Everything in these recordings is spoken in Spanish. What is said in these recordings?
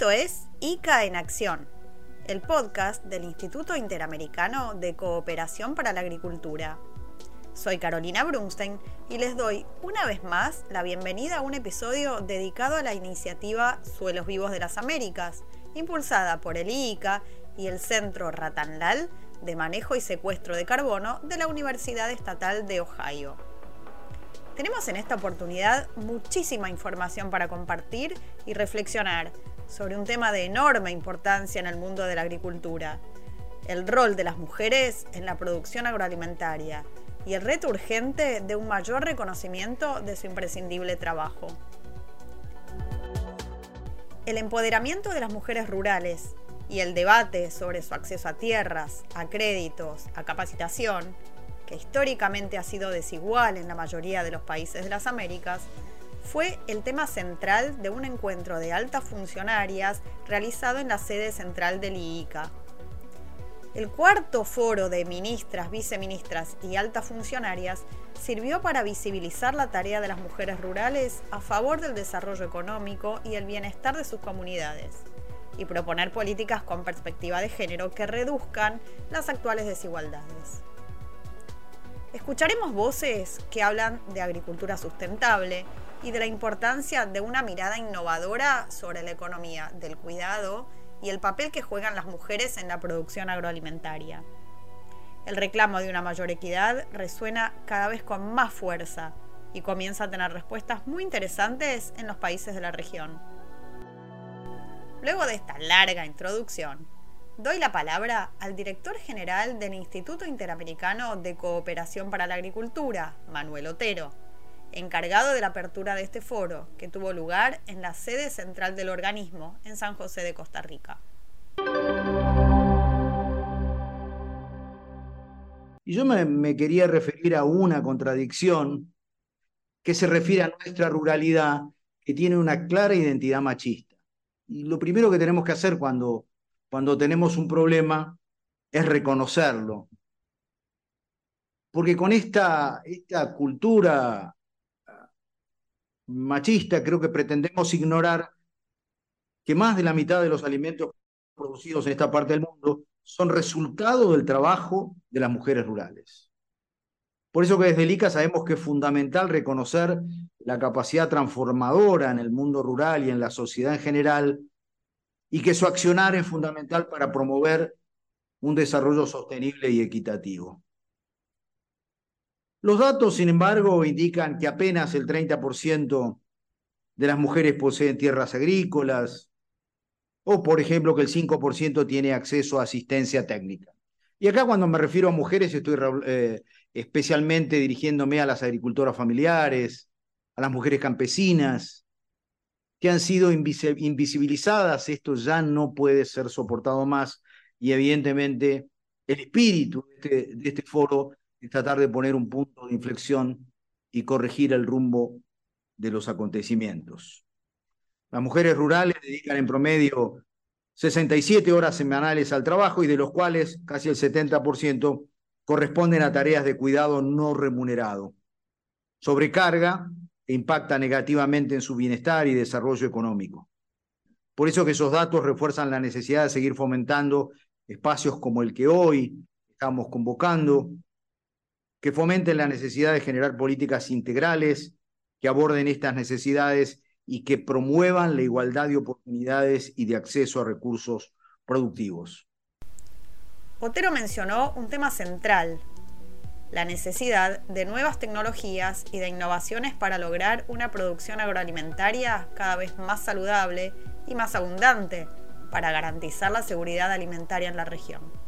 Esto es ICA en Acción, el podcast del Instituto Interamericano de Cooperación para la Agricultura. Soy Carolina Brunstein y les doy una vez más la bienvenida a un episodio dedicado a la iniciativa Suelos Vivos de las Américas, impulsada por el ICA y el Centro Ratanlal de Manejo y Secuestro de Carbono de la Universidad Estatal de Ohio. Tenemos en esta oportunidad muchísima información para compartir y reflexionar sobre un tema de enorme importancia en el mundo de la agricultura, el rol de las mujeres en la producción agroalimentaria y el reto urgente de un mayor reconocimiento de su imprescindible trabajo. El empoderamiento de las mujeres rurales y el debate sobre su acceso a tierras, a créditos, a capacitación, que históricamente ha sido desigual en la mayoría de los países de las Américas, fue el tema central de un encuentro de altas funcionarias realizado en la sede central del IICA. El cuarto foro de ministras, viceministras y altas funcionarias sirvió para visibilizar la tarea de las mujeres rurales a favor del desarrollo económico y el bienestar de sus comunidades y proponer políticas con perspectiva de género que reduzcan las actuales desigualdades. Escucharemos voces que hablan de agricultura sustentable y de la importancia de una mirada innovadora sobre la economía del cuidado y el papel que juegan las mujeres en la producción agroalimentaria. El reclamo de una mayor equidad resuena cada vez con más fuerza y comienza a tener respuestas muy interesantes en los países de la región. Luego de esta larga introducción, doy la palabra al director general del Instituto Interamericano de Cooperación para la Agricultura, Manuel Otero, encargado de la apertura de este foro, que tuvo lugar en la sede central del organismo en San José de Costa Rica. Y yo me, quería referir a una contradicción que se refiere a nuestra ruralidad, que tiene una clara identidad machista. Y lo primero que tenemos que hacer cuando cuando tenemos un problema es reconocerlo. Porque con esta, esta cultura machista creo que pretendemos ignorar que más de la mitad de los alimentos producidos en esta parte del mundo son resultado del trabajo de las mujeres rurales. Por eso que desde el ICA sabemos que es fundamental reconocer la capacidad transformadora en el mundo rural y en la sociedad en general y que su accionar es fundamental para promover un desarrollo sostenible y equitativo. Los datos, sin embargo, indican que apenas el 30% de las mujeres poseen tierras agrícolas o, por ejemplo, que el 5% tiene acceso a asistencia técnica. Y acá cuando me refiero a mujeres estoy eh, especialmente dirigiéndome a las agricultoras familiares, a las mujeres campesinas, que han sido invisibilizadas, esto ya no puede ser soportado más y evidentemente el espíritu de este, de este foro es tratar de poner un punto de inflexión y corregir el rumbo de los acontecimientos. Las mujeres rurales dedican en promedio 67 horas semanales al trabajo y de los cuales casi el 70% corresponden a tareas de cuidado no remunerado. Sobrecarga impacta negativamente en su bienestar y desarrollo económico. Por eso que esos datos refuerzan la necesidad de seguir fomentando espacios como el que hoy estamos convocando, que fomenten la necesidad de generar políticas integrales que aborden estas necesidades y que promuevan la igualdad de oportunidades y de acceso a recursos productivos. Otero mencionó un tema central la necesidad de nuevas tecnologías y de innovaciones para lograr una producción agroalimentaria cada vez más saludable y más abundante para garantizar la seguridad alimentaria en la región.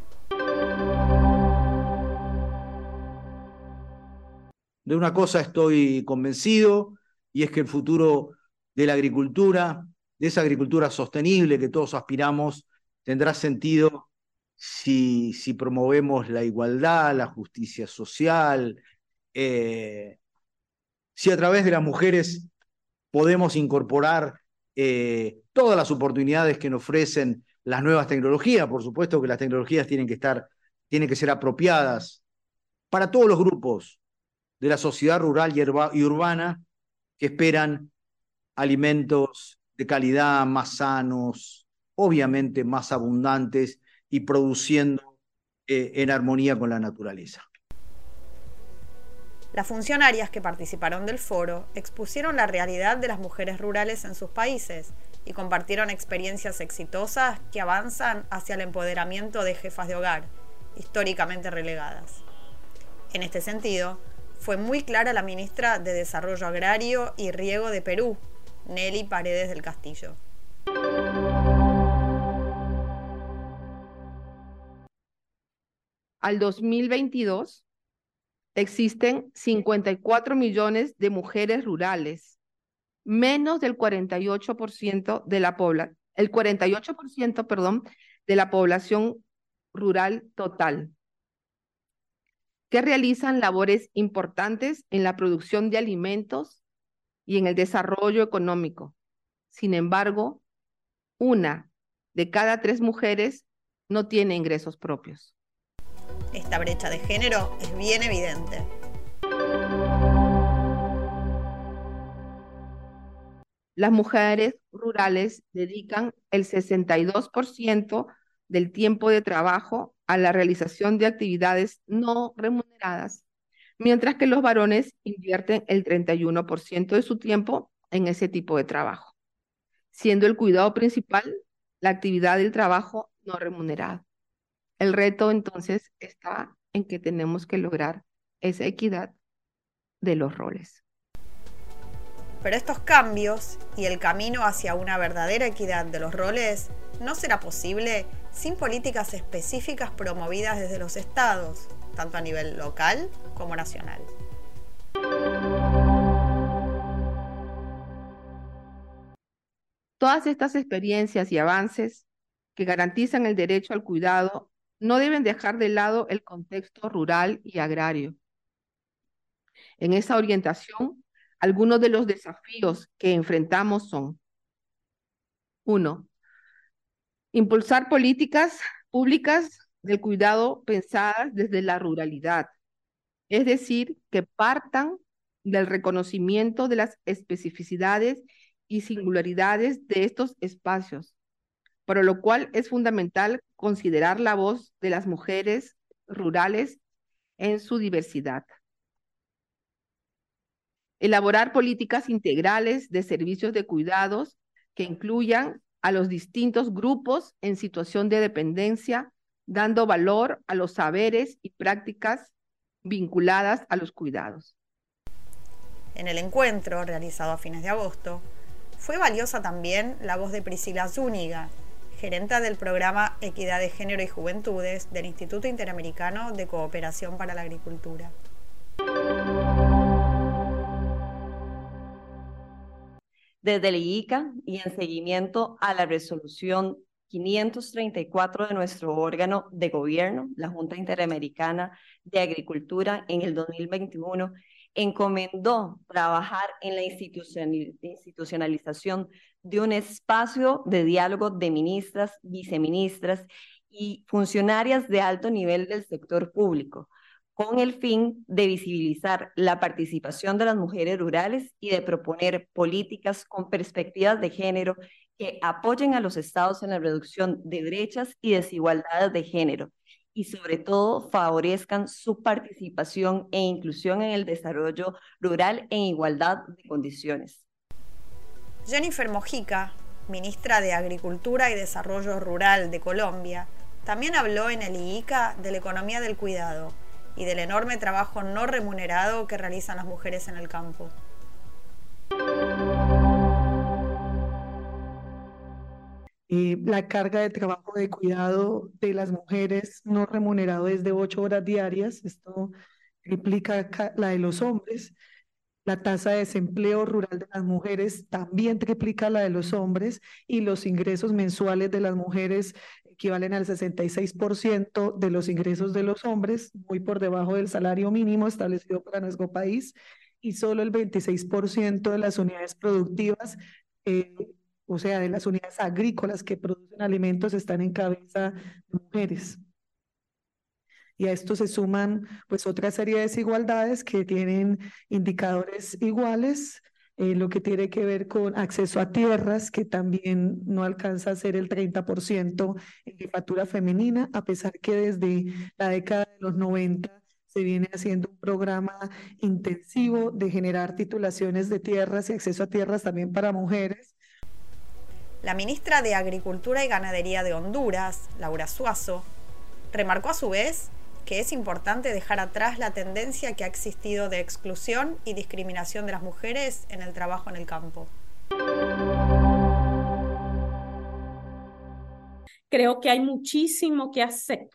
De una cosa estoy convencido y es que el futuro de la agricultura, de esa agricultura sostenible que todos aspiramos, tendrá sentido si, si promovemos la igualdad, la justicia social, eh, si a través de las mujeres podemos incorporar eh, todas las oportunidades que nos ofrecen las nuevas tecnologías, por supuesto que las tecnologías tienen que estar, tienen que ser apropiadas para todos los grupos de la sociedad rural y urbana que esperan alimentos de calidad más sanos, obviamente más abundantes y produciendo eh, en armonía con la naturaleza. Las funcionarias que participaron del foro expusieron la realidad de las mujeres rurales en sus países y compartieron experiencias exitosas que avanzan hacia el empoderamiento de jefas de hogar, históricamente relegadas. En este sentido, fue muy clara la ministra de Desarrollo Agrario y Riego de Perú, Nelly Paredes del Castillo. Al 2022, existen 54 millones de mujeres rurales, menos del 48% de la población, el 48%, perdón, de la población rural total, que realizan labores importantes en la producción de alimentos y en el desarrollo económico. Sin embargo, una de cada tres mujeres no tiene ingresos propios esta brecha de género es bien evidente. Las mujeres rurales dedican el 62% del tiempo de trabajo a la realización de actividades no remuneradas, mientras que los varones invierten el 31% de su tiempo en ese tipo de trabajo, siendo el cuidado principal la actividad del trabajo no remunerado. El reto entonces está en que tenemos que lograr esa equidad de los roles. Pero estos cambios y el camino hacia una verdadera equidad de los roles no será posible sin políticas específicas promovidas desde los estados, tanto a nivel local como nacional. Todas estas experiencias y avances que garantizan el derecho al cuidado no deben dejar de lado el contexto rural y agrario. En esa orientación, algunos de los desafíos que enfrentamos son, uno, impulsar políticas públicas del cuidado pensadas desde la ruralidad, es decir, que partan del reconocimiento de las especificidades y singularidades de estos espacios, para lo cual es fundamental considerar la voz de las mujeres rurales en su diversidad. Elaborar políticas integrales de servicios de cuidados que incluyan a los distintos grupos en situación de dependencia, dando valor a los saberes y prácticas vinculadas a los cuidados. En el encuentro, realizado a fines de agosto, fue valiosa también la voz de Priscila Zúñiga, gerenta del programa Equidad de Género y Juventudes del Instituto Interamericano de Cooperación para la Agricultura. Desde el IICA y en seguimiento a la resolución 534 de nuestro órgano de gobierno, la Junta Interamericana de Agricultura, en el 2021, encomendó trabajar en la institucionalización de un espacio de diálogo de ministras, viceministras y funcionarias de alto nivel del sector público, con el fin de visibilizar la participación de las mujeres rurales y de proponer políticas con perspectivas de género que apoyen a los estados en la reducción de brechas y desigualdades de género y sobre todo favorezcan su participación e inclusión en el desarrollo rural en igualdad de condiciones. Jennifer Mojica, ministra de Agricultura y Desarrollo Rural de Colombia, también habló en el IICA de la economía del cuidado y del enorme trabajo no remunerado que realizan las mujeres en el campo. la carga de trabajo de cuidado de las mujeres no remunerado es de ocho horas diarias, esto triplica la de los hombres. La tasa de desempleo rural de las mujeres también triplica la de los hombres y los ingresos mensuales de las mujeres equivalen al 66% de los ingresos de los hombres, muy por debajo del salario mínimo establecido para nuestro país y solo el 26% de las unidades productivas, eh, o sea, de las unidades agrícolas que producen alimentos están en cabeza de mujeres. Y a esto se suman pues otra serie de desigualdades que tienen indicadores iguales eh, lo que tiene que ver con acceso a tierras, que también no alcanza a ser el 30% en jefatura femenina, a pesar que desde la década de los 90 se viene haciendo un programa intensivo de generar titulaciones de tierras y acceso a tierras también para mujeres. La ministra de Agricultura y Ganadería de Honduras, Laura Suazo, remarcó a su vez que es importante dejar atrás la tendencia que ha existido de exclusión y discriminación de las mujeres en el trabajo en el campo. Creo que hay muchísimo que hacer,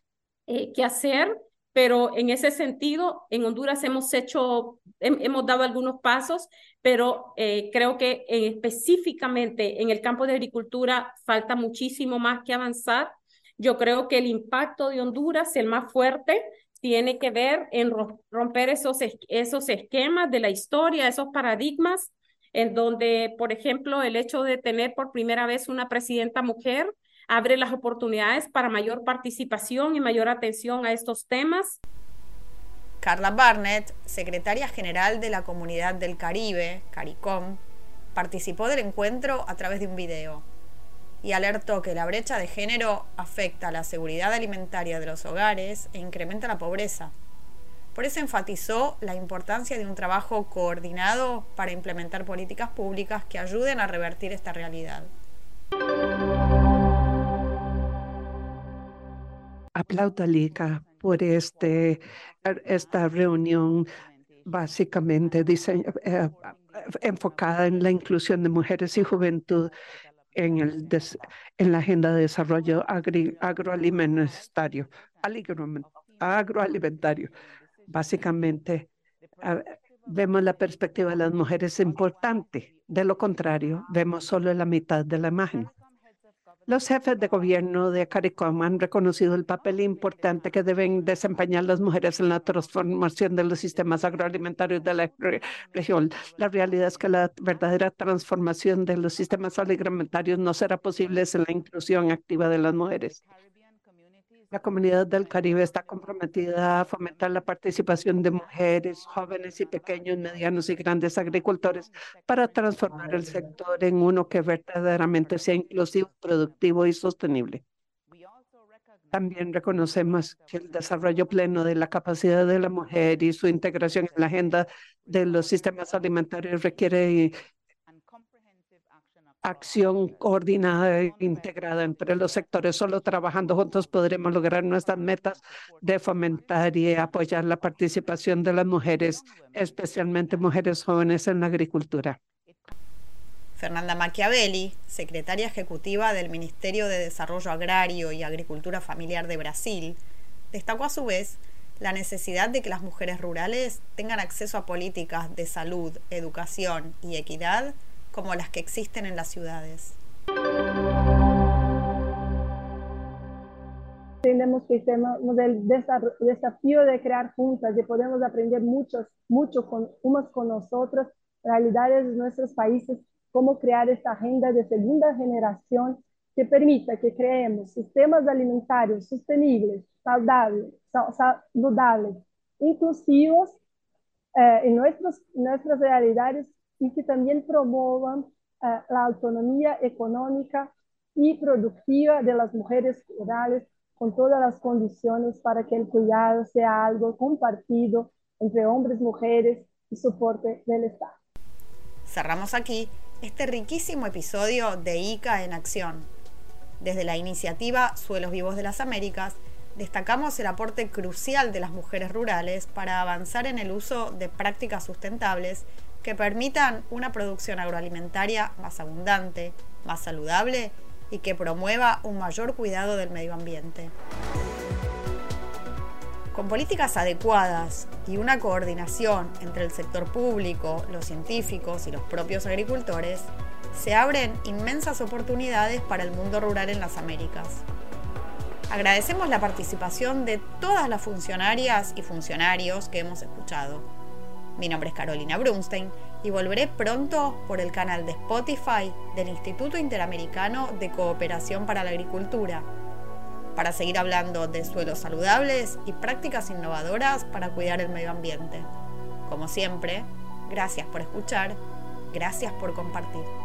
eh, que hacer pero en ese sentido, en Honduras hemos hecho, hemos dado algunos pasos, pero eh, creo que específicamente en el campo de agricultura falta muchísimo más que avanzar. Yo creo que el impacto de Honduras, el más fuerte, tiene que ver en romper esos, esos esquemas de la historia, esos paradigmas, en donde, por ejemplo, el hecho de tener por primera vez una presidenta mujer abre las oportunidades para mayor participación y mayor atención a estos temas. Carla Barnett, secretaria general de la Comunidad del Caribe, CARICOM, participó del encuentro a través de un video y alertó que la brecha de género afecta la seguridad alimentaria de los hogares e incrementa la pobreza. Por eso enfatizó la importancia de un trabajo coordinado para implementar políticas públicas que ayuden a revertir esta realidad. aplaudo Liga por este, esta reunión básicamente eh, enfocada en la inclusión de mujeres y juventud en, el en la agenda de desarrollo agroalimentario, agroalimentario. Básicamente, vemos la perspectiva de las mujeres importante. De lo contrario, vemos solo la mitad de la imagen. Los jefes de gobierno de CARICOM han reconocido el papel importante que deben desempeñar las mujeres en la transformación de los sistemas agroalimentarios de la región. La realidad es que la verdadera transformación de los sistemas agroalimentarios no será posible sin la inclusión activa de las mujeres. La comunidad del Caribe está comprometida a fomentar la participación de mujeres, jóvenes y pequeños, medianos y grandes agricultores para transformar el sector en uno que verdaderamente sea inclusivo, productivo y sostenible. También reconocemos que el desarrollo pleno de la capacidad de la mujer y su integración en la agenda de los sistemas alimentarios requiere acción coordinada e integrada entre los sectores. Solo trabajando juntos podremos lograr nuestras metas de fomentar y apoyar la participación de las mujeres, especialmente mujeres jóvenes en la agricultura. Fernanda Machiavelli, secretaria ejecutiva del Ministerio de Desarrollo Agrario y Agricultura Familiar de Brasil, destacó a su vez la necesidad de que las mujeres rurales tengan acceso a políticas de salud, educación y equidad como las que existen en las ciudades. Tenemos que el desafío de crear juntas y podemos aprender muchos, mucho con, unos con nosotros, realidades de nuestros países, cómo crear esta agenda de segunda generación que permita que creemos sistemas alimentarios sostenibles, saludables, saludables inclusivos eh, en nuestros, nuestras realidades y que también promuevan eh, la autonomía económica y productiva de las mujeres rurales con todas las condiciones para que el cuidado sea algo compartido entre hombres, mujeres y soporte del Estado. Cerramos aquí este riquísimo episodio de ICA en acción. Desde la iniciativa Suelos Vivos de las Américas, destacamos el aporte crucial de las mujeres rurales para avanzar en el uso de prácticas sustentables que permitan una producción agroalimentaria más abundante, más saludable y que promueva un mayor cuidado del medio ambiente. Con políticas adecuadas y una coordinación entre el sector público, los científicos y los propios agricultores, se abren inmensas oportunidades para el mundo rural en las Américas. Agradecemos la participación de todas las funcionarias y funcionarios que hemos escuchado mi nombre es Carolina Brunstein y volveré pronto por el canal de Spotify del Instituto Interamericano de Cooperación para la Agricultura, para seguir hablando de suelos saludables y prácticas innovadoras para cuidar el medio ambiente. Como siempre, gracias por escuchar Gracias por compartir.